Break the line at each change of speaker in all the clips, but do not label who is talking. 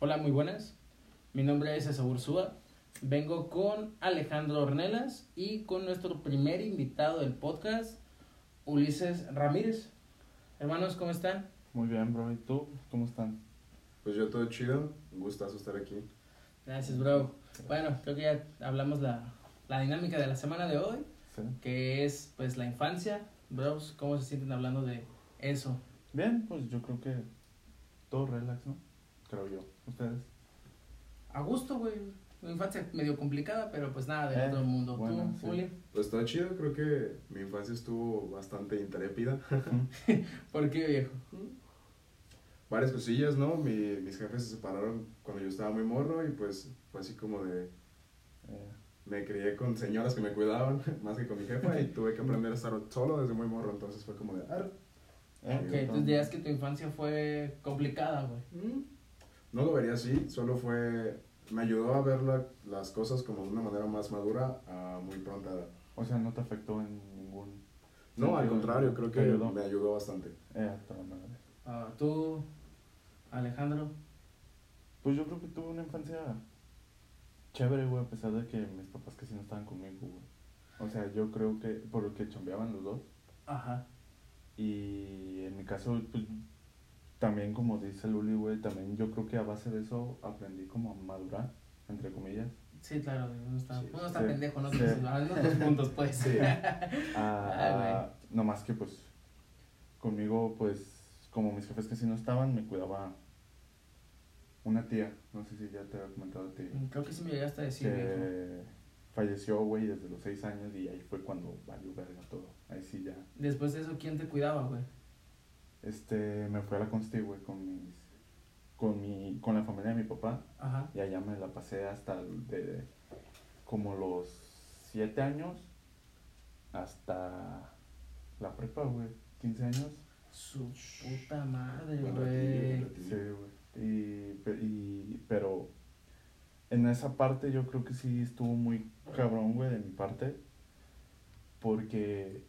Hola, muy buenas. Mi nombre es Esaú Ursúa. Vengo con Alejandro Ornelas y con nuestro primer invitado del podcast, Ulises Ramírez. Hermanos, ¿cómo están?
Muy bien, bro. ¿Y tú? ¿Cómo están?
Pues yo todo chido, un gustazo estar aquí.
Gracias, bro. Bueno, creo que ya hablamos la, la dinámica de la semana de hoy,
Sí.
que es pues la infancia. Bros, ¿cómo se sienten hablando de eso?
Bien, pues yo creo que todo relax, ¿no? Creo yo. ¿Ustedes?
A gusto, güey. Una infancia medio complicada, pero pues nada del
Eh,
otro mundo.
bueno,
¿Tú,
sí.
Pues todo chido, creo que mi infancia estuvo bastante intrépida.
¿Por qué, viejo?
Varias cosillas, ¿no? Mi, mis jefes se separaron cuando yo estaba muy morro y pues fue así como de...
Eh,
Me crié con señoras que me cuidaban más que con mi jefa y tuve que aprender a estar solo desde muy morro, entonces fue como de... "Ar".
eh,
Ok, entonces dirías que tu infancia fue complicada, güey.
No lo vería así, solo fue... Me ayudó a ver la- las cosas como de una manera más madura a muy pronta edad.
O sea, no te afectó en ningún.
No, al contrario, creo
¿Te
que
ayudó?
me ayudó bastante.
Eh.
Ah, ¿Tú, Alejandro?
Pues yo creo que tuve una infancia chévere, güey, a pesar de que mis papás casi no estaban conmigo, güey. O sea, yo creo que por lo que chambeaban los dos.
Ajá.
Y en mi caso, pues también como dice Luli, güey, también yo creo que a base de eso aprendí como a madurar, entre comillas.
Sí, claro, uno está,
Sí.
uno está
Sí.
pendejo, ¿no?
Sí.
Los dos puntos, pues.
Sí.
a, a- no más que pues conmigo pues como mis jefes casi no estaban me cuidaba una tía no sé si ya te había comentado a ti
Creo que sí me llegaste a decir,
que falleció güey desde los seis años y ahí fue cuando valió verga todo ahí sí ya
Después de eso, ¿quién te cuidaba, güey?
Este me fui a la Consti güey con mis con mi con la familia de mi papá
Ajá.
y allá me la pasé hasta el de como los siete años hasta la prepa güey 15 años
Su puta madre, güey.
Sí, güey. Y, pe- y, pero en esa parte yo creo que sí estuvo muy cabrón, güey, de mi parte. Porque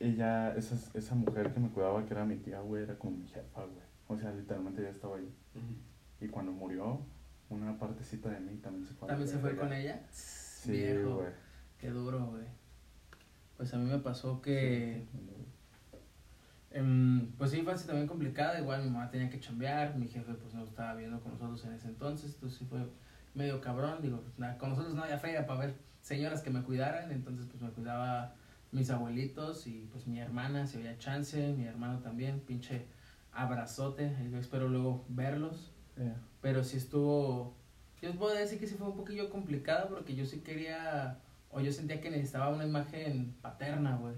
ella, esa, esa mujer que me cuidaba, que era mi tía, güey, era como mi jefa, güey. O sea, literalmente ya estaba ahí. Y cuando murió, una partecita de mí también se fue.
¿También se fue con ella?
Sí,
Viejo.
güey.
Qué duro, güey. Pues a mí me pasó que... Em, pues sí, infancia también complicada, igual mi mamá tenía que chambear, mi jefe pues no estaba viendo con nosotros en ese entonces, entonces sí fue medio cabrón, digo, pues, nada, con nosotros no había feria para ver señoras que me cuidaran, entonces pues me cuidaba mis abuelitos y pues mi hermana, si había chance, mi hermano también, pinche abrazote, yo espero luego verlos, pero sí estuvo, yo puedo decir que sí fue un poquillo complicado porque yo sí quería, o yo sentía que necesitaba una imagen paterna, güey.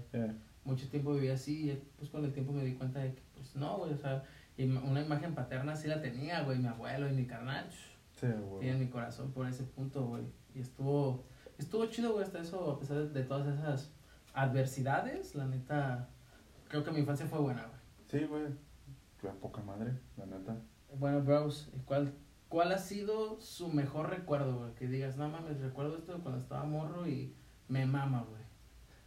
Mucho tiempo viví así y pues con el tiempo me di cuenta de que pues no, güey, o sea, una imagen paterna sí la tenía, güey, mi abuelo y mi carnal,
sí, güey.
tienen mi corazón por ese punto, güey, y estuvo, estuvo chido, güey, hasta eso, a pesar de, de todas esas adversidades, la neta, creo que mi infancia fue buena, güey.
Sí, güey. Fue a poca madre, la neta.
Bueno, bros, ¿cuál, ¿cuál ha sido su mejor recuerdo, güey? Que digas, no mames, recuerdo esto de cuando estaba morro y me mama, güey.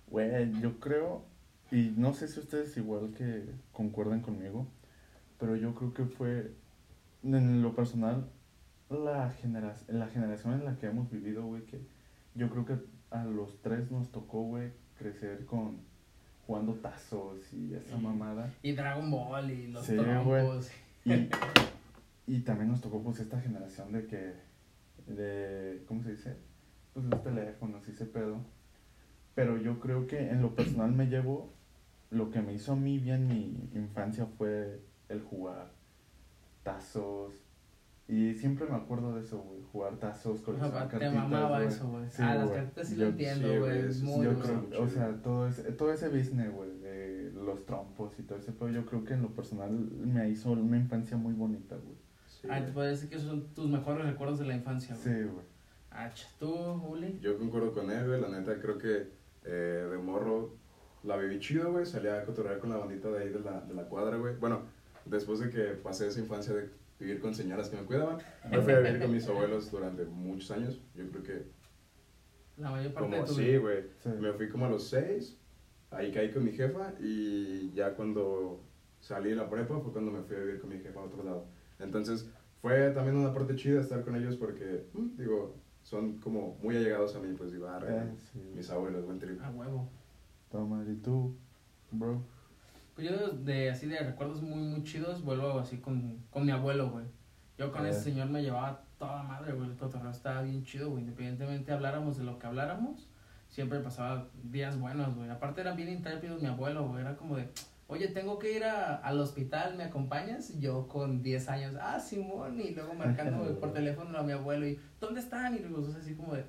Güey, yo creo, y no sé si ustedes igual que concuerdan conmigo, pero yo creo que fue, en lo personal, la, genera la generación en la que hemos vivido, güey, que yo creo que a los tres nos tocó, güey, crecer con jugando tazos y esa
Sí.
mamada.
Y Dragon Ball y los
Sí,
trompos.
Y, y también nos tocó, pues, esta generación de que, de, ¿cómo se dice? Pues los teléfonos y ese pedo. Pero yo creo que en lo personal me llevo, lo que me hizo a mí bien mi infancia fue el jugar tazos. Y siempre me acuerdo de eso, güey, jugar tazos, coleccionar
Ajá, te
cartitas,
mamaba
güey.
eso, güey.
Sí,
ah, las cartitas sí
Yo-
lo entiendo,
sí,
güey.
eso
muy
yo creo,
mucho.
o sea, todo ese, todo ese business, güey, de los trompos y todo ese pero yo creo que en lo personal me hizo una infancia muy bonita, güey.
Sí,
Ah, te decir que esos son tus mejores recuerdos de la infancia, güey.
Sí, güey.
Ah, ¿Tú, Uli?
Yo concuerdo con él, güey. La neta, creo que eh, de morro la viví chido, güey. Salía a cotorrear con la bandita de ahí de la, de la cuadra, güey. Bueno, después de que pasé esa infancia de vivir con señoras que me cuidaban, me fui a vivir con mis abuelos durante muchos años. Yo creo que
La mayor parte
como
de tu
sí, güey.
Sí.
Me fui como a los seis. Ahí caí con mi jefa y ya cuando salí de la prepa fue cuando me fui a vivir con mi jefa a otro lado. Entonces, fue también una parte chida estar con ellos porque, mm, digo, son como muy allegados a mí, pues digo, ah,
Eh, sí.
mis abuelos, buen trip.
A huevo.
Toma, ¿y tú, bro?
Pues yo de así de recuerdos muy muy chidos vuelvo así con, con mi abuelo, güey. Yo con ese señor me llevaba toda madre, güey. El cotorreo estaba bien chido, güey. Independientemente habláramos de lo que habláramos, siempre pasaba días buenos, güey. Aparte era bien intrépido mi abuelo, güey. Era como de, oye, tengo que ir a, al hospital, ¿me acompañas? Y yo con 10 años, ah, Simón. Y luego marcando güey, por teléfono a mi abuelo y, ¿dónde están? Y luego así como de...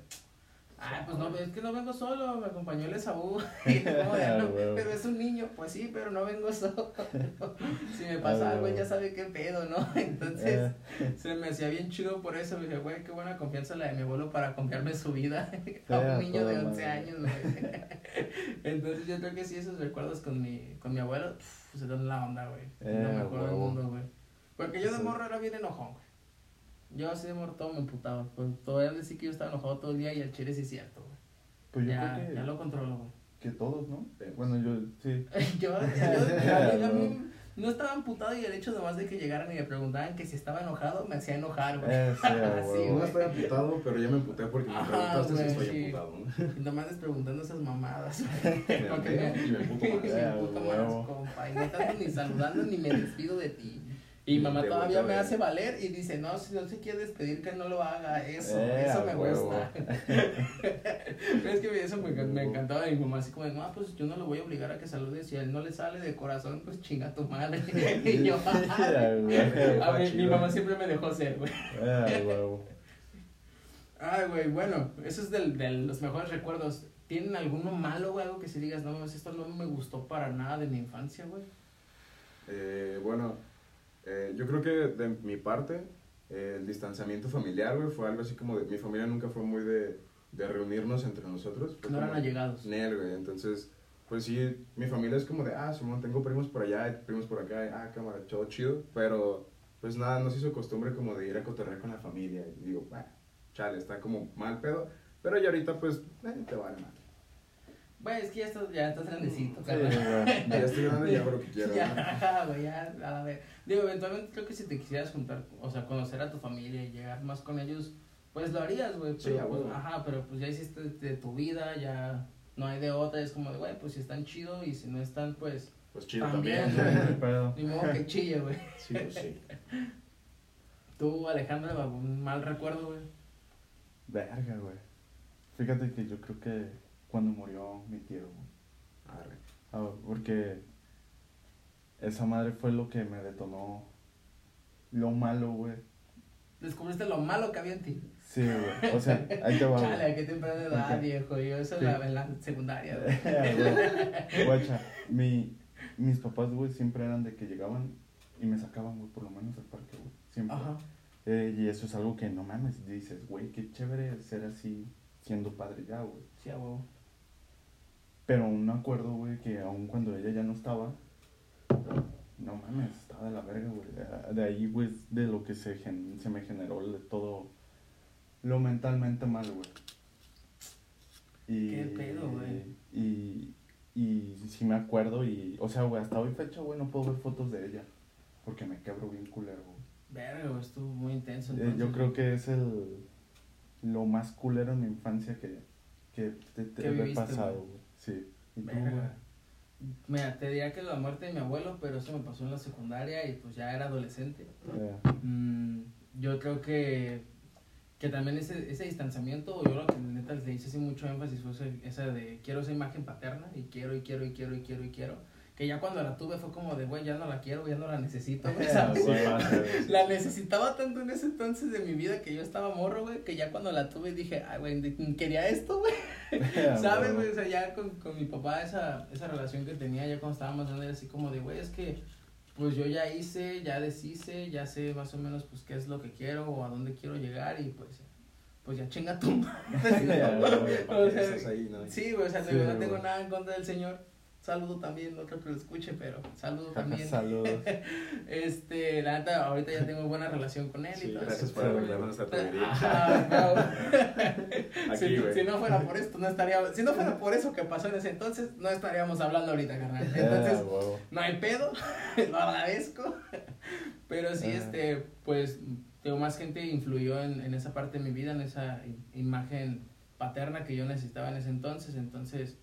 Ah, pues no, es que no vengo solo, me acompañó el Esaú.
Ah,
"No, pero es un niño, pues sí, pero no vengo solo. si me pasa
Ah,
algo,
huevo.
ya sabe qué pedo, ¿no? Entonces,
Eh,
se me hacía bien chido por eso. Dije, güey, qué buena confianza la de mi abuelo para confiarme su vida a
Ah,
un niño de
toda
11
madre.
años, güey. Entonces, yo creo que sí, esos recuerdos con mi, con mi abuelo, se dan la onda, güey.
Eh,
lo mejor del
huevo.
mundo, güey. Porque yo de morro era bien enojón, güey. Yo así de morro todo me emputaba. Pues todavía decir que yo estaba enojado todo el día y el chile sí es cierto, güey.
Pues yo
Ya,
creo que,
ya lo controlo, güey.
que todos, ¿no? Bueno, yo, sí.
yo, yo, mí- a mí no estaba emputado y el hecho nomás de que llegaran y me preguntaban que si estaba enojado me hacía enojar, güey.
Eh, sí.
No estoy amputado, pero ya me emputé porque me preguntaste si estoy
sí.
amputado, ¿no?
Y nomás les preguntando esas mamadas.
Me
Porque
empeo y me emputo
Y
más.
me
Eh,
emputo
huevo.
más, compa. Y no tanto ni saludando ni me despido de ti. Y mamá
te
todavía me
a ver.
hace valer y dice, no, si no se quiere despedir, que no lo haga. Eso,
Eh,
eso me
huevo.
gusta. Pero es que eso me, me encantaba de mi mamá, así como, de, no, pues yo no lo voy a obligar a que salude. Si a él no le sale de corazón, pues chinga tu madre. y yo, a mí, mi mamá siempre me dejó ser, güey.
Eh.
Ay, güey, bueno, eso es del- de los mejores recuerdos. ¿Tienen alguno malo, güey? Algo que si digas, no, mames, esto no me gustó para nada de mi infancia, güey.
Eh, bueno, eh, yo creo que de mi parte, eh, el distanciamiento familiar, güey, fue algo así como de... Mi familia nunca fue muy de, de reunirnos entre nosotros. Fue
No eran allegados.
Nel, güey, entonces, pues sí, mi familia es como de, ah, Simón, tengo primos por allá, primos por acá, y, ah, cámara, todo chido, pero pues nada, no se hizo costumbre como de ir a cotorrear con la familia, y digo, bueno, chale, está como mal pedo, pero ya ahorita, pues, eh, te vale mal.
Güey, es que ya estás, ya estás grandecito,
Sí, güey.
Ya estoy grande y hago lo que quiero.
Ya, güey, ya, a ver. Digo, eventualmente creo que si te quisieras juntar, o sea, conocer a tu familia y llegar más con ellos, pues lo harías, güey.
Sí,
pero, pues, ajá, pero pues ya hiciste de tu vida, ya no hay de otra. Es como de, güey, pues si están chido y si no están, pues
Pues chido
También, ni modo que chille, güey.
Sí, pues sí.
Tú, Alejandra, un mal recuerdo, güey.
Verga, güey. Fíjate que yo creo que cuando murió mi tío, güey.
Arre.
Ah, porque esa madre fue lo que me detonó lo malo, güey.
Descubriste lo malo que había en ti.
Sí, güey. O sea, ahí te va.
Chale, a qué temprana edad,
Ok.
viejo. Yo eso
Sí.
la, en la secundaria, güey.
Güey, Guacha, mi, mis papás, güey, siempre eran de que llegaban y me sacaban, güey, por lo menos al parque, güey. Siempre.
Ajá.
Eh, y eso es algo que no mames, dices, güey, qué chévere ser así, siendo padre ya, güey.
Sí, a huevo.
Pero aún me acuerdo, güey, que aún cuando ella ya no estaba, no mames, estaba de la verga, güey. De- De ahí, güey, es de lo que se, gen- se me generó le- todo lo mentalmente mal, güey. Y,
¿Qué pedo, güey?
Y, y sí me acuerdo y, o sea, güey, hasta hoy fecha, güey, no puedo ver fotos de ella. Porque me quebro bien culero, güey.
Verga, güey, estuvo muy intenso.
Eh,
entonces,
yo creo que es el lo más culero en mi infancia que, que te, te
¿Qué
he pasado,
güey?
Sí. ¿Y tú,
Verga.
güey?
Mira, te diría que la muerte de mi abuelo, pero eso me pasó en la secundaria y pues ya era adolescente. Mm, yo creo que, que también ese, ese distanciamiento, yo lo que neta le hice así mucho énfasis fue esa de quiero esa imagen paterna y quiero y quiero y quiero y quiero y quiero. Que ya cuando la tuve fue como de, güey, ya no la quiero, ya no la necesito, güey,
sí sí.
La necesitaba tanto en ese entonces de mi vida que yo estaba morro, güey, que ya cuando la tuve dije, ay, güey, quería esto, güey. ¿Sabes, güey? O sea, ya con, con mi papá esa, esa relación que tenía ya cuando estaba más grande era así como de, güey, es que pues yo ya hice, ya deshice, ya sé más o menos pues qué es lo que quiero o a dónde quiero llegar y pues, pues ya chinga tu madre. ¿no?
güey,
¿Para
O sea,
no?
Sí, güey, o sea,
Sí,
digo, no tengo nada en contra del señor. Saludo también, no creo que lo escuche, pero saludo también.
Saludos.
Este, la neta, ahorita ya tengo buena relación con él y
Sí,
todo
gracias
eso.
por arreglar nuestra.
Ajá, no.
Aquí,
si, no fuera por esto, no estaría, si no fuera por eso que pasó en ese entonces, no estaríamos hablando ahorita, carnal. Entonces,
Eh, huevo.
no hay pedo, lo agradezco. Pero sí,
Ajá.
este, pues, digo, más gente influyó en, en esa parte de mi vida, en esa imagen paterna que yo necesitaba en ese entonces, entonces,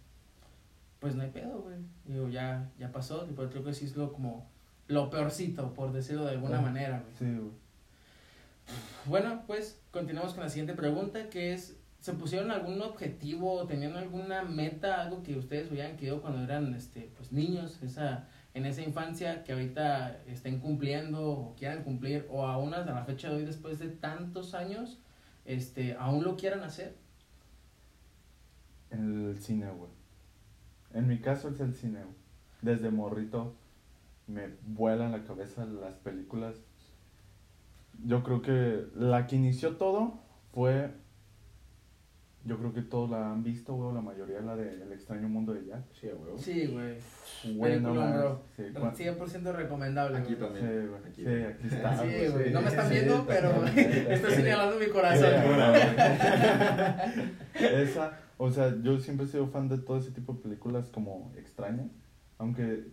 pues no hay pedo, güey. Digo, ya, ya pasó, tipo, creo que sí es lo como, lo peorcito, por decirlo de alguna
Ah.
manera, güey.
Sí, güey.
Bueno, pues continuamos con la siguiente pregunta, que es, ¿se pusieron algún objetivo, tenían alguna meta, algo que ustedes hubieran querido cuando eran este, pues, niños, esa, en esa infancia que ahorita estén cumpliendo o quieran cumplir, o aún hasta la fecha de hoy, después de tantos años, este, aún lo quieran hacer?
En el cine, güey. En mi caso es el cine, güey. Desde morrito me vuelan la cabeza las películas. Yo creo que la que inició todo fue. Yo creo que todos la han visto, güey, la mayoría la de El extraño mundo de Jack.
Sí, huevo.
Sí, güey.
Güey, no
Peliculón,
mames.
bro.
Sí, cuan-
100% recomendable.
Aquí
güey.
también.
Sí, güey.
Aquí.
Sí, aquí está.
Sí,
güey,
güey. No me están
Sí,
viendo,
está
pero estoy señalando mi
Sí,
corazón.
güey. Esa, o sea, yo siempre he sido fan de todo ese tipo de películas como extrañas, aunque...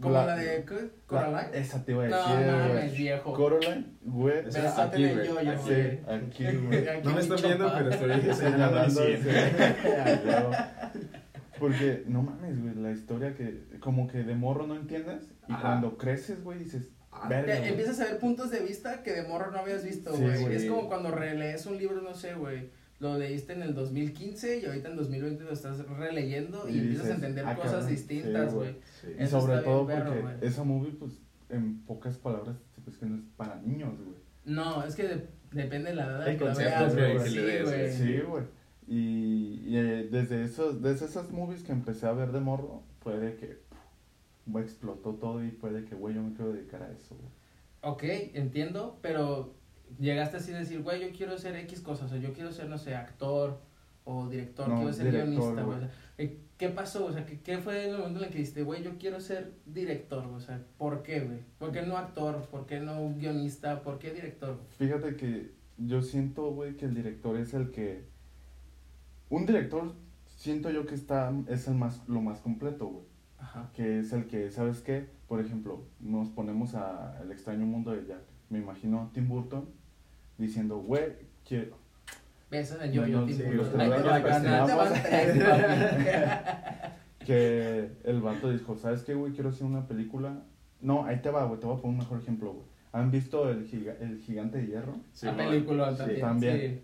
Como la, de ¿qué?
la-
Coraline.
esa te iba a
No
decir, güey.
mames, viejo.
Coraline, güey.
Esa-
Besote
aquí, güey.
yoyo,
Aquí.
Sí,
güey.
aquí, güey.
No me están viendo, pero estoy señalando.
Porque, no mames, güey, la historia que como que de morro no entiendes y
Ajá.
cuando creces, güey, dices,
Ah,
verga,
empiezas a ver puntos de vista que de morro no habías visto, güey. es como cuando relees un libro, no sé, güey. Lo leíste en el 2015 y ahorita en 2020 lo estás releyendo y,
Y
empiezas a entender
ah,
cosas
cabrón,
distintas,
sí,
güey.
güey.
Sí.
Y sobre todo
perro,
porque
güey.
esa movie, pues, en pocas palabras, pues que no es para niños, güey.
No, es que de- depende de la edad
El
que la
concepto
veas, Sí, güey.
Sí, güey. Y, y, eh, desde, esos, desde esas movies que empecé a ver de morro, fue de que explotó todo y fue de que, güey, yo me quiero dedicar a eso, güey.
Ok, entiendo, pero llegaste así a decir, güey, yo quiero ser X cosas, o yo quiero ser, no sé, actor o director,
No,
quiero ser
director,
guionista, güey. O sea, eh, ¿Qué pasó? O sea, ¿qué, ¿qué fue el momento en el que dijiste, güey, yo quiero ser director? O sea, ¿por qué, güey? ¿Por qué no actor? ¿Por qué no guionista? ¿Por qué director?
Fíjate que yo siento, güey, que el director es el que... Un director, siento yo que está, es el más, lo más completo, güey.
Ajá.
que es el que, ¿sabes qué? Por ejemplo, nos ponemos a El extraño mundo de Jack. Me imagino Tim Burton diciendo, güey, quiero...
Besos en el
sí,
Ahí te
que el vato dijo, ¿sabes qué, güey? Quiero hacer una película... No, ahí te va, güey, te voy a poner un mejor ejemplo, güey. ¿Han visto el, giga- el gigante de hierro?
Sí,
La película
Sí.
también.
también.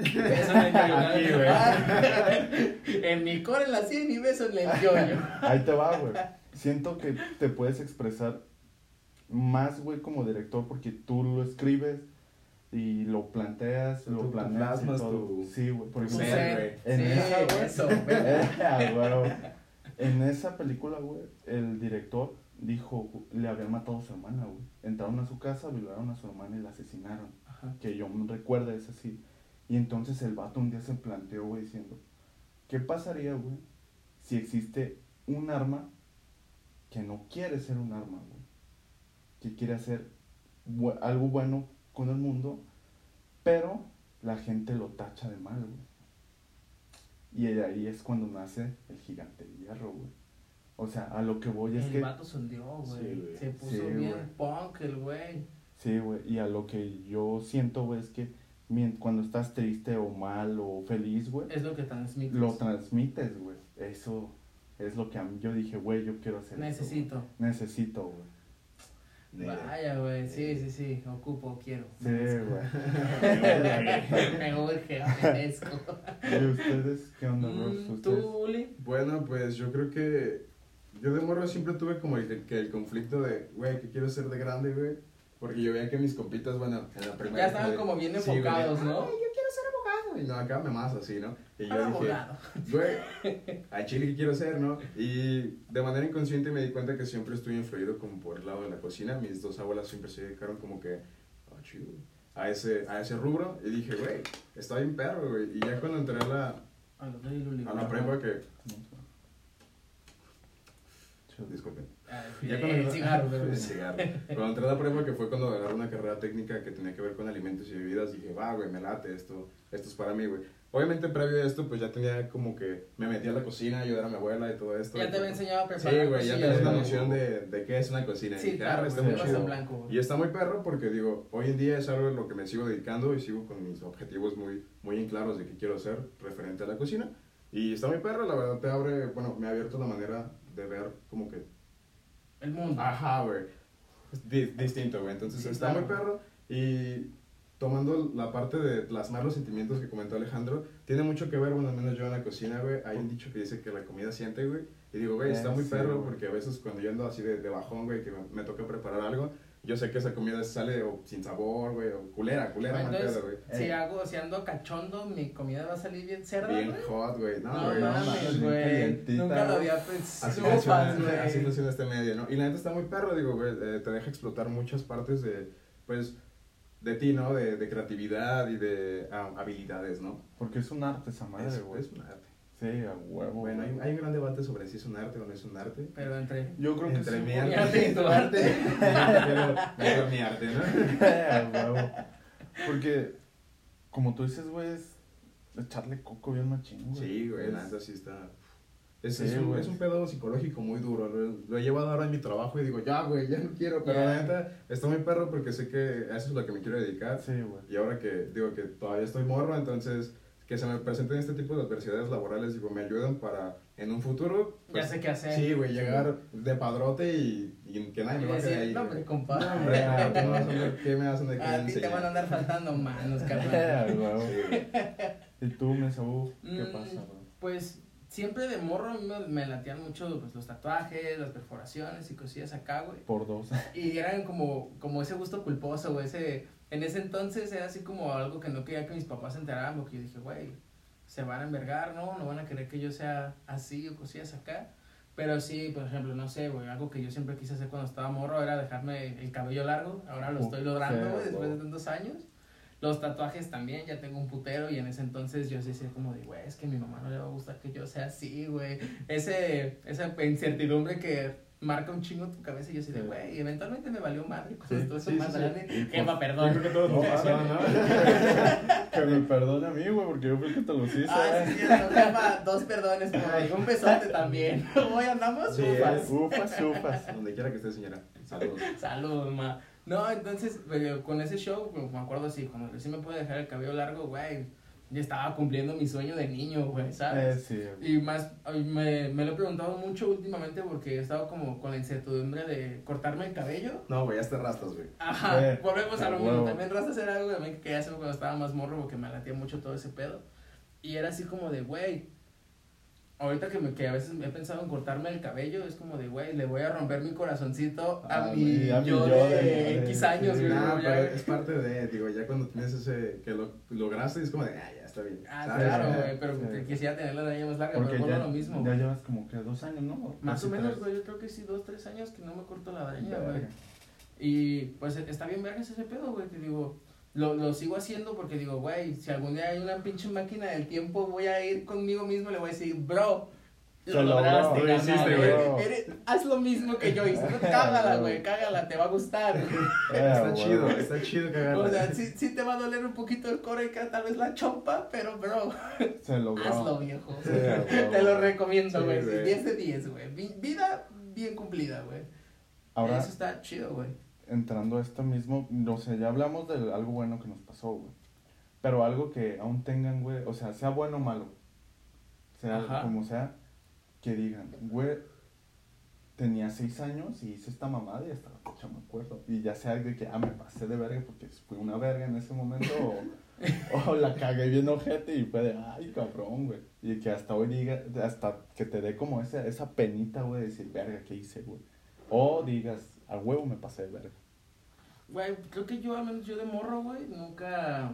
Sí. Beso en el yo-yo.
Aquí,
güey. en mi core en la 100 y beso en el yo-yo.
Ahí te va, güey. Siento que te puedes expresar más, güey, como director porque tú lo escribes y lo planteas, lo
tú
planeas y todo.
tu-
Sí, güey. Por ejemplo,
ser,
en
Sí,
esa, güey.
eso, güey.
Ah, güey. En esa película, güey, el director dijo, le habían matado a su hermana, güey. Entraron a su casa, violaron a su hermana y la asesinaron.
Ajá.
Que yo me recuerdo es así. Y entonces el vato un día se planteó, güey, diciendo, ¿qué pasaría, güey, si existe un arma que no quiere ser un arma, güey? Que quiere hacer bu- algo bueno con el mundo, pero la gente lo tacha de mal, güey. Y ahí es cuando nace el gigante de hierro, güey. O sea, a lo que voy es
el
que...
vato se hundió, güey.
Sí, güey.
se puso
Sí,
bien
güey.
punk el güey.
Sí, güey, y a lo que yo siento, güey, es que cuando estás triste o mal o feliz, güey,
Es lo que transmite.
lo transmites, güey. Eso es lo que a mí yo dije, güey, yo quiero hacer
Necesito.
güey. Necesito, güey.
Vaya, güey. Sí, sí, sí. Ocupo, quiero.
Sí, güey.
Me urge, merezco.
¿Y ustedes qué onda, bros?
Mm,
¿Ustedes?
¿Tú, Uli?
Bueno, pues yo creo que yo de morro siempre tuve como el, que el conflicto de, güey, que quiero ser de grande, güey. Porque yo veía que mis compitas, bueno, en la primera.
Ya estaban como bien
Sí, güey,
enfocados, ¿no?
"Ay, yo quiero ser abogado. Y no, acá me más así, ¿no? Y yo
Ah,
dije,
abogado.
güey, a Chile que quiero ser, ¿no? Y de manera inconsciente me di cuenta que siempre estuve influido como por el lado de la cocina. Mis dos abuelas siempre se dedicaron como que, chido, a ese, a ese rubro. Y dije, güey, está bien perro, güey. Y ya cuando entré a la,
A
la prepa que disculpen. Ya
eh,
cuando-
el cigarro,
El cigarro. Cuando entré a la prepa, que fue cuando agarré una carrera técnica que tenía que ver con alimentos y bebidas, dije, va, güey, me late esto, esto es para mí, güey. Obviamente, previo a esto, pues ya tenía como que me metí a la cocina, ayudar a mi abuela y todo esto.
Ya te
pues,
había enseñado a
Sí,
preparar.
güey, ya
cosillas,
tenía una
güey.
noción de, de qué es una cocina.
Sí,
y ah,
claro,
está muy chido.
blanco.
Y está muy perro porque digo, hoy en día es algo en lo que me sigo dedicando y sigo con mis objetivos muy, muy en claros de qué quiero hacer referente a la cocina. Y está muy perro, la verdad te abre, bueno, me ha abierto la manera de ver como que,
El mundo.
ajá, güey, distinto, güey. Entonces
Sí,
está
claro.
muy perro y tomando la parte de plasmar los sentimientos que comentó Alejandro, tiene mucho que ver, bueno, al menos yo en la cocina, güey, hay un dicho que dice que la comida siente, güey. Y digo, güey, está
Eh,
muy
sí,
perro
güey.
porque a veces cuando yo ando así de, de bajón, güey, que me, me toca preparar algo, yo sé que esa comida sale o sin sabor, güey, o culera, culera, mal
Entonces,
pedo, güey.
si
Eh.
hago, si ando cachondo, mi comida va a salir bien cerda,
Bien
güey.
hot, güey. No,
No,
güey.
no
mames, güey.
calientita,
Nunca lo había pensado.
Así funciona,
güey.
así funciona este medio, ¿no? Y la neta está muy perro, digo, güey, eh, te deja explotar muchas partes de, pues, de ti, ¿no? De, de creatividad y de ah, habilidades, ¿no?
Porque es un arte esa madre,
es,
güey.
es un arte.
Sí, a huevo.
Bueno, hay, hay un gran debate sobre si es un arte o no es un arte.
Pero entre.
Yo creo que
Entre mi
güey.
arte y tu arte, prefiero mi arte, ¿no?
A huevo. Porque, como tú dices, güey, es echarle coco bien machín, güey.
Sí, güey, la neta sí está... Es,
Sí,
es, un, es un pedo psicológico muy duro. Lo, lo he llevado ahora en mi trabajo y digo, ya, güey, ya no quiero. Pero la neta está muy perro porque sé que eso es lo que me quiero dedicar.
Sí, güey.
Y ahora que digo que todavía estoy morro, entonces que se me presenten este tipo de adversidades laborales, digo, me ayudan para en un futuro.
Ya
pues,
sé qué hacer.
Sí, güey, llegar de padrote y, y que nadie me va a
decir,
ahí.
no,
güey.
hombre, compadre.
Hombre, ah, no vas a ver qué me hacen de
A ti te van a andar faltando manos, carnal.
huevo.
Sí.
¿Y tú, Mesabú? ¿Qué
Mm,
pasa, güey?
Pues siempre de morro me, me latían mucho pues, los tatuajes, las perforaciones y cosillas acá, güey.
Por dos.
Y eran como, como ese gusto culposo, güey. Ese, en ese entonces era así como algo que no quería que mis papás se enteraran, porque yo dije, güey, se van a envergar, ¿no? No van a querer que yo sea así o cosillas acá. Pero sí, por ejemplo, no sé, güey, algo que yo siempre quise hacer cuando estaba morro era dejarme el cabello largo. Ahora lo estoy logrando, güey, después de tantos años. Los tatuajes también, ya tengo un putero y en ese entonces yo sí decía como de, güey, es que a mi mamá no le va a gustar que yo sea así, güey. Ese, esa incertidumbre que marca un chingo tu cabeza y yo así de,
Sí.
güey, eventualmente me valió madre cuando
Sí,
estuve
sí,
más
sí,
grande.
Pues,
perdón.
Yo creo que todos
No,
¿no?
Que me perdone a mí, güey, porque yo fui el que te los hice.
Ah, sí, cierto, jefa, dos perdones por ahí, un besote también. Hoy andamos,
Sí,
ufas.
Ufas, ufas.
Donde quiera que esté, señora. Saludos.
Salud, ma. No, entonces, pero con ese show, pues, me acuerdo así, cuando recién me pude dejar el cabello largo, güey, ya estaba cumpliendo mi sueño de niño, güey,
Eh,
¿sabes?
sí.
Y más, me, me lo he preguntado mucho últimamente porque he estado como con la incertidumbre de cortarme el cabello.
No, güey, ya te rastas, güey.
Ajá,
Eh,
volvemos a lo mismo. También rastas era algo también que quería hacer cuando estaba más morro porque me latía mucho todo ese pedo. Y era así como de, güey, ahorita que, me, que a veces he pensado en cortarme el cabello, es como de, güey, le voy a romper mi corazoncito a,
A
mi,
a mi
yo,
yo
de,
de-
X años,
sí,
güey. Ya-
pero es parte de, digo, ya cuando tienes ese, que lo lograste, es como de, ah, ya está bien.
Ah,
¿sabes?
claro, güey, pero
sí.
quisiera tener la nariz más larga,
Porque
pero
ya,
no lo mismo.
ya llevas como que dos años, ¿no?
Más o menos, güey, yo creo que sí, dos, tres años que no me corto la greña, güey. Y pues está bien vergas ese pedo, güey, te digo, lo, lo sigo haciendo porque digo, güey, si algún día hay una pinche máquina del tiempo, voy a ir conmigo mismo y le voy a decir, bro, lo lograste,
lo hiciste,
güey. Haz lo mismo que yo hice, cágala, güey, cágala, te va a gustar.
Eh,
Está chido, está chido cagarla.
O sea, sí, sí te va a doler un poquito el core y que tal vez la chompa, pero, bro,
Se logró.
hazlo, viejo.
Sí.
Te lo recomiendo,
Sí,
güey,
güey.
10 de 10, güey. Vi- Vida bien cumplida, güey.
Ahora,
Eso está chido, güey.
Entrando a esto mismo, no sé, ya hablamos de algo bueno que nos pasó, güey. Pero algo que aún tengan, güey, o sea, sea bueno o malo, sea
Ajá.
como sea, que digan, güey, tenía seis años y hice esta mamada y hasta la fecha me acuerdo. Y ya sea de que, ah, me pasé de verga porque fui una verga en ese momento o, o la cagué bien ojete y fue de, ay, cabrón, güey. Y que hasta hoy diga, hasta que te dé como esa, esa penita, güey, de decir, verga, ¿qué hice, güey? O digas, a huevo me pasé de verga.
Güey, creo que yo, al menos yo de morro, güey, nunca,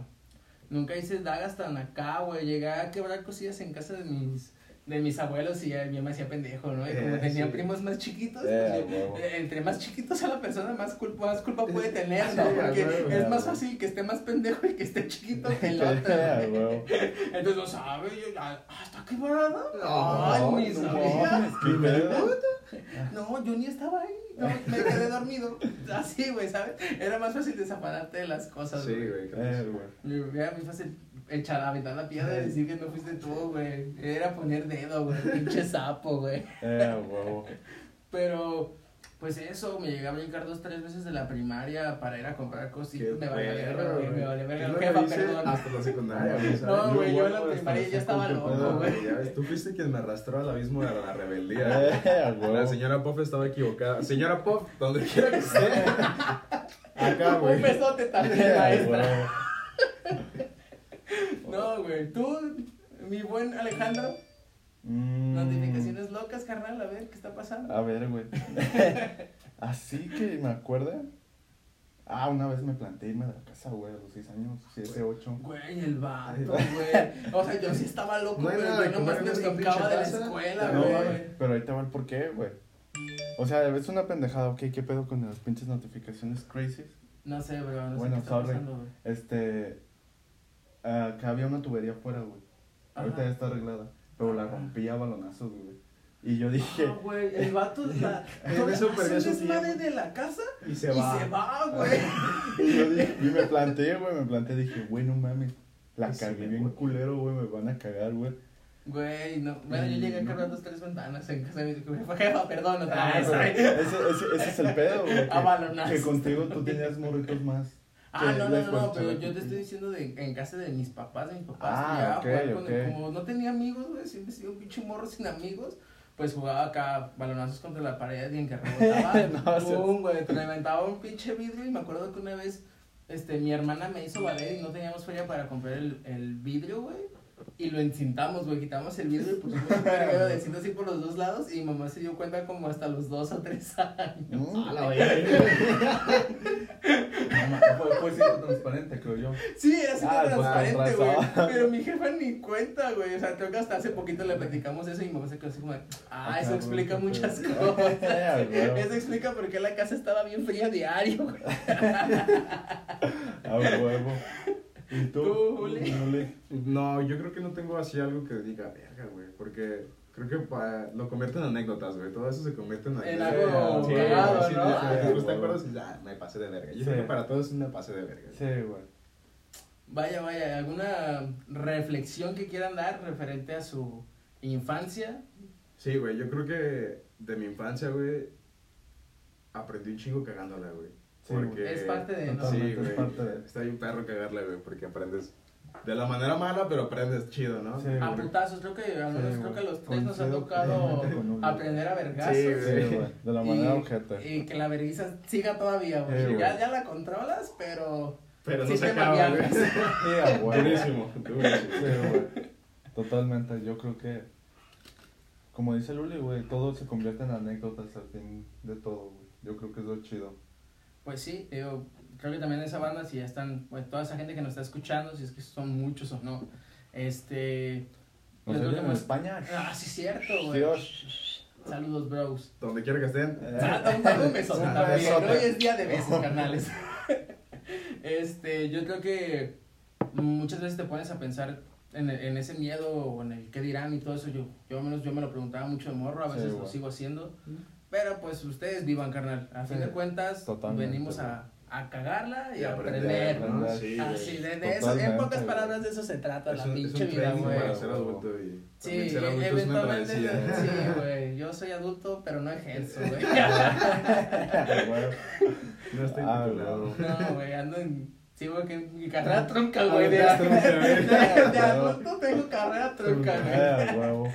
nunca hice dagas tan acá, güey. Llegué a quebrar cosillas en casa de mis, de mis abuelos y ya mi mamá hacía pendejo, ¿no? Y como
Eh,
tenía
sí.
primos más chiquitos,
Eh,
pues, eh, entre más chiquitos a la persona, más culpa, más culpa puede tener,
Sí,
¿no? Porque
huevo,
es más fácil que esté más pendejo y que esté chiquito que el otro. Entonces no sabe, yo, ah, ¿está quebrada?
No,
Ay, mis
no qué pedo.
No, yo ni estaba ahí. No, me quedé dormido. Así, güey, ¿sabes? Era más fácil desafanarte de las cosas,
Sí,
güey.
güey.
Eh, güey.
Era muy fácil echar la aventar la piedra y decir que no fuiste tú, güey. Era poner dedo, güey. Pinche sapo, güey.
Eh, huevo.
Pero, pues eso, me llegué a brincar dos, tres veces de la primaria para ir a comprar cositas. Me vale verga, güey. Me vale verga. Jefa, perdón.
Hasta la secundaria.
No, güey, yo en la primaria ya estaba loco, güey.
Ya ves, tú fuiste quien me arrastró al abismo de la rebeldía.
Eh,
La señora Pop estaba equivocada. Señora Pop, donde quiera que esté. Acá,
Un
güey.
besote también, maestra. No, güey. Tú, mi buen Alejandro,
Mm,
notificaciones locas, carnal. A ver, ¿qué está pasando?
A ver, güey. Así que me acuerdo. Ah, una vez me planté irme de la casa, güey, a los 6 años, 7, 8.
Güey, el vato, güey. O sea, yo sí estaba loco,
No nada de
yo nomás me
pinche
de la escuela,
No,
güey.
güey.
Pero ahí te va el por qué, güey. O sea, es una pendejada, ok, ¿qué pedo con las pinches notificaciones crazy?
No sé, bro, no
Bueno,
sé qué está
sorry.
pasando, güey.
Este. Acá había una tubería afuera, güey. Ahorita ya está arreglada. Pero la rompí a balonazos, güey. Y yo dije.
Ah, güey, el vato la,
eso
hace un desmadre de la casa
Y
y
se va.
se va, güey.
Y yo dije, y me planteé, güey, me planteé, dije, güey, no mames. La
Y se
cagué bien culero, güey, me van a cagar, güey.
Güey, no. Bueno, yo
Y
llegué a cargar dos, tres ventanas en casa de mi jefa. Perdón, otra
Ah,
vez.
ese, ese, ese es el pedo, güey.
A balonazos.
Que, que contigo tú tenías morritos más.
Ah, no, no, no, no, pero yo te estoy diciendo de, en casa de mis papás, de mis papás.
Ah,
que llegaba a
ok,
jugar con-
ok.
como no tenía amigos, güey, siempre he sido un pinche morro sin amigos. Pues jugaba acá balonazos contra la pared y en que rebotaba,
No,
pum, güey, te reventaba un pinche vidrio y me acuerdo que una vez, este, mi hermana me hizo valer y no teníamos feria para comprar el, el vidrio, güey. Y lo encintamos, güey, quitamos el vidrio y pusimos un verguero de cinta así por los dos lados y mamá se dio cuenta como hasta los dos o tres años.
Mm,
A la verga.
no mames, fue, fue siempre transparente, creo yo.
Sí, era así
Ah,
como
pues,
transparente, güey. Pero mi jefa ni cuenta, güey. O sea, creo que hasta hace poquito le platicamos eso y mi mamá se quedó así como de, ah, eso explica muchas
pedo".
cosas.
Güey.
Eso explica por qué la casa estaba bien fría diario, güey.
A huevo. ¿Y tú?
Tú. Juli.
No, yo creo que no tengo así algo que diga, verga, güey. Porque creo que pa- lo convierte en anécdotas, güey. Todo eso se convierte en
En
anécdotas.
algo
Sí,
cagado,
sí,
¿no?
sí,
Sí,
después te
güey.
acuerdas y dices, ah, me pasé de verga. Yo
Sí.
creo que para todos es un me pasé de verga.
Sí, güey.
Vaya, vaya, ¿alguna reflexión que quieran dar referente a su infancia?
Sí, güey, yo creo que de mi infancia, güey, aprendí un chingo cagándola, güey.
Sí,
Porque...
güey.
Es parte de,
Sí,
es
güey.
parte de-
Está bien perro cagarla, güey, porque aprendes de la manera mala, pero aprendes chido, ¿no?
Sí,
A
güey.
putazos, creo que al menos
Sí,
creo que a
güey.
los tres nos ha tocado aprender a vergazos.
Sí,
Sí, güey. De la manera
y,
ojete.
y que la vergüenza siga todavía, güey.
Sí, güey.
ya, ya la controlas, pero
Pero no se acaba, güey.
a huevo.
Durísimo,
güey. Totalmente. Yo creo que, como dice Luli, güey, todo se convierte en anécdotas al fin de todo, güey. Yo creo que es lo chido.
Pues sí, digo, creo que también esa banda, si ya están, pues toda esa gente que nos está escuchando, si es que son muchos o no, este...
¿Nos
que
en España?
Ah, sí, cierto, güey.
Dios.
Saludos, bros.
Donde quiera que estén.
Ah, un también. Hoy es día de besos, carnales. Este, yo creo que muchas veces te pones a pensar en, en ese miedo o en el qué dirán y todo eso. Yo, yo al menos yo me lo preguntaba mucho de morro, a
Sí,
veces lo sigo haciendo. Pero pues ustedes vivan, carnal. A fin
Sí,
de cuentas, venimos a, a cagarla y,
Y
a
aprender,
aprender.
¿no? Sí,
Así, de, de eso, en pocas palabras de eso se trata
Es
la
un,
pinche vida, güey.
para ser adulto y
Sí,
ser adulto es una
eventualmente, sí, güey. Yo soy adulto, pero no ejerzo, güey.
güey.
No estoy
Ah,
titulado.
No, güey, ando en. Sí, güey, que mi carrera
Ah,
güey. De,
ya trunca,
de,
güey.
de adulto tengo carrera trunca, güey.
Huevo.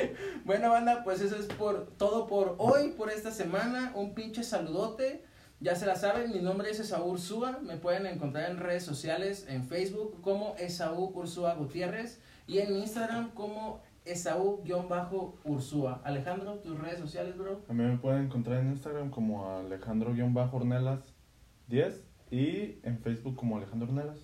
Bueno, banda, pues eso es por todo por hoy, por esta semana. Un pinche saludote. Ya se la saben, mi nombre es Esaú Ursúa. Me pueden encontrar en redes sociales, en Facebook como Esaú Ursúa Gutiérrez y en Instagram como Esaú-Ursúa. Alejandro, tus redes sociales, bro.
A mí me pueden encontrar en Instagram como Alejandro-Ornelas 10 y en Facebook como Alejandro Ornelas.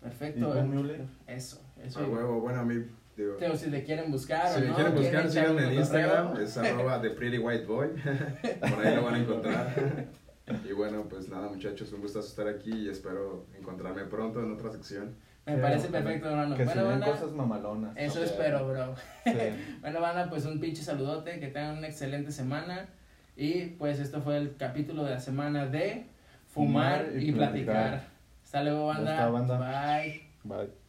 Perfecto.
¿Y tú, Miule?
Eso, eso.
A huevo, bueno, a mí, digo,
Pero si le quieren buscar
si
o no,
quieren buscar, síganme en Instagram, es arroba The Pretty White Boy, por ahí lo van a encontrar. Y bueno, pues nada muchachos, un gustazo estar aquí y espero encontrarme pronto en otra sección.
Me
Sí,
parece perfecto, hermano.
Que se
Bueno,
den
banda,
cosas mamalonas.
eso espero, bro.
Sí.
Bueno, banda, pues un pinche saludote, que tengan una excelente semana. Y pues esto fue el capítulo de la semana de fumar,
Fumar y
y, platicar.
platicar.
Hasta luego, banda.
está, banda.
Bye.
Bye.